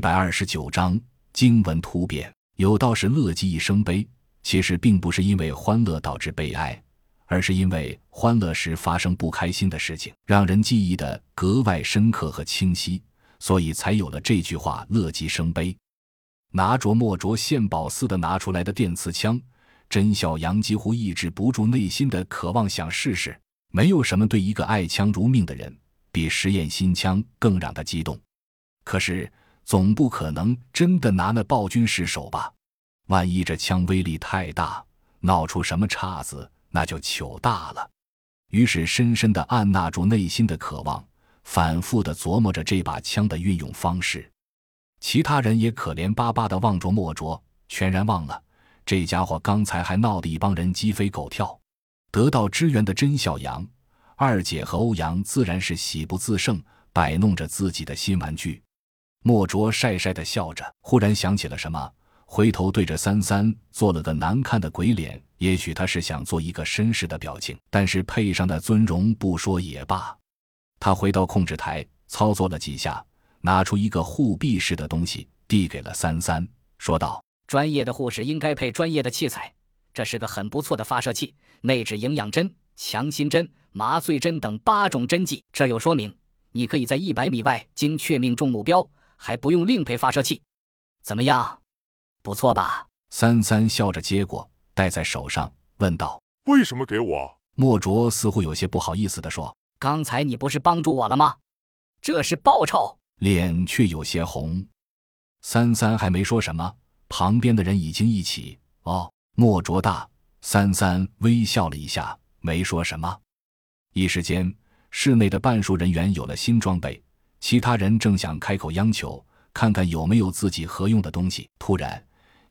一百二十九章经文突变。有道是乐极一生悲，其实并不是因为欢乐导致悲哀，而是因为欢乐时发生不开心的事情，让人记忆的格外深刻和清晰，所以才有了这句话“乐极生悲”。拿着莫卓献宝似的拿出来的电刺枪，甄小阳几乎抑制不住内心的渴望，想试试。没有什么对一个爱枪如命的人，比实验新枪更让他激动。可是，总不可能真的拿那暴君失手吧？万一这枪威力太大，闹出什么岔子，那就糗大了。于是，深深的按捺住内心的渴望，反复的琢磨着这把枪的运用方式。其他人也可怜巴巴的望着莫卓，全然忘了这家伙刚才还闹得一帮人鸡飞狗跳。得到支援的甄小杨、二姐和欧阳自然是喜不自胜，摆弄着自己的新玩具。莫卓晒晒的笑着，忽然想起了什么，回头对着三三做了个难看的鬼脸。也许他是想做一个绅士的表情，但是配上的尊容不说也罢。他回到控制台，操作了几下，拿出一个护臂式的东西，递给了三三，说道：“专业的护士应该配专业的器材。”这是个很不错的发射器，内置营养针、强心针、麻醉针等八种针剂。这又说明你可以在一百米外精确命中目标，还不用另配发射器。怎么样？不错吧？三三笑着接过，戴在手上，问道：“为什么给我？”莫卓似乎有些不好意思地说：“刚才你不是帮助我了吗？这是报酬。”脸却有些红。三三还没说什么，旁边的人已经一起哦。莫卓大三三微笑了一下，没说什么。一时间，室内的半数人员有了新装备，其他人正想开口央求，看看有没有自己合用的东西。突然，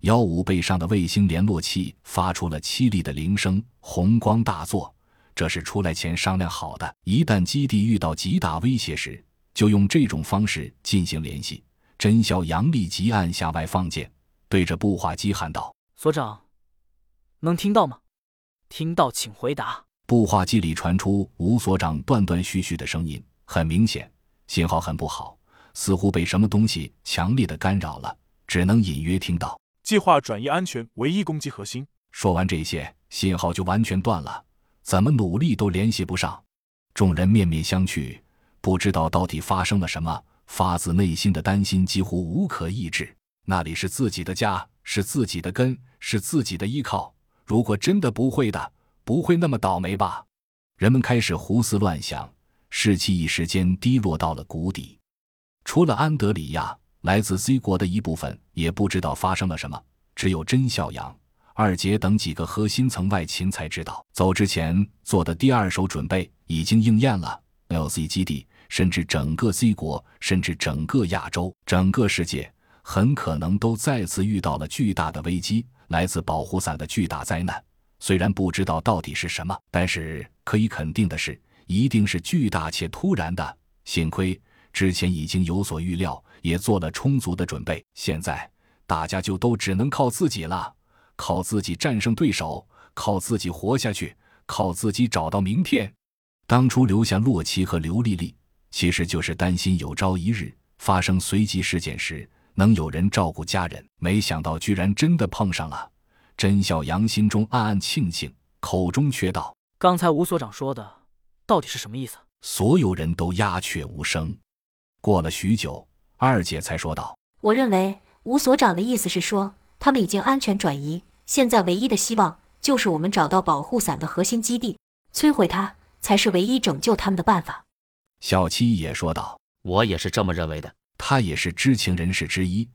幺五背上的卫星联络器发出了凄厉的铃声，红光大作。这是出来前商量好的，一旦基地遇到极大威胁时，就用这种方式进行联系。真小杨立即按下外放键，对着步话机喊道：“所长。”能听到吗？听到，请回答。步话机里传出吴所长断断续续的声音，很明显，信号很不好，似乎被什么东西强烈的干扰了，只能隐约听到。计划转移安全，唯一攻击核心。说完这些，信号就完全断了，怎么努力都联系不上。众人面面相觑，不知道到底发生了什么，发自内心的担心几乎无可抑制。那里是自己的家，是自己的根，是自己的依靠。如果真的不会的，不会那么倒霉吧？人们开始胡思乱想，士气一时间低落到了谷底。除了安德里亚，来自 Z 国的一部分也不知道发生了什么。只有甄孝阳、二杰等几个核心层外勤才知道，走之前做的第二手准备已经应验了。LC 基地，甚至整个 Z 国，甚至整个亚洲，整个世界，很可能都再次遇到了巨大的危机。来自保护伞的巨大灾难，虽然不知道到底是什么，但是可以肯定的是，一定是巨大且突然的。幸亏之前已经有所预料，也做了充足的准备。现在大家就都只能靠自己了，靠自己战胜对手，靠自己活下去，靠自己找到明天。当初留下洛奇和刘丽丽，其实就是担心有朝一日发生随机事件时。能有人照顾家人，没想到居然真的碰上了。甄小阳心中暗暗庆幸，口中却道：“刚才吴所长说的，到底是什么意思？”所有人都鸦雀无声。过了许久，二姐才说道：“我认为吴所长的意思是说，他们已经安全转移，现在唯一的希望就是我们找到保护伞的核心基地，摧毁它才是唯一拯救他们的办法。”小七也说道：“我也是这么认为的。”他也是知情人士之一，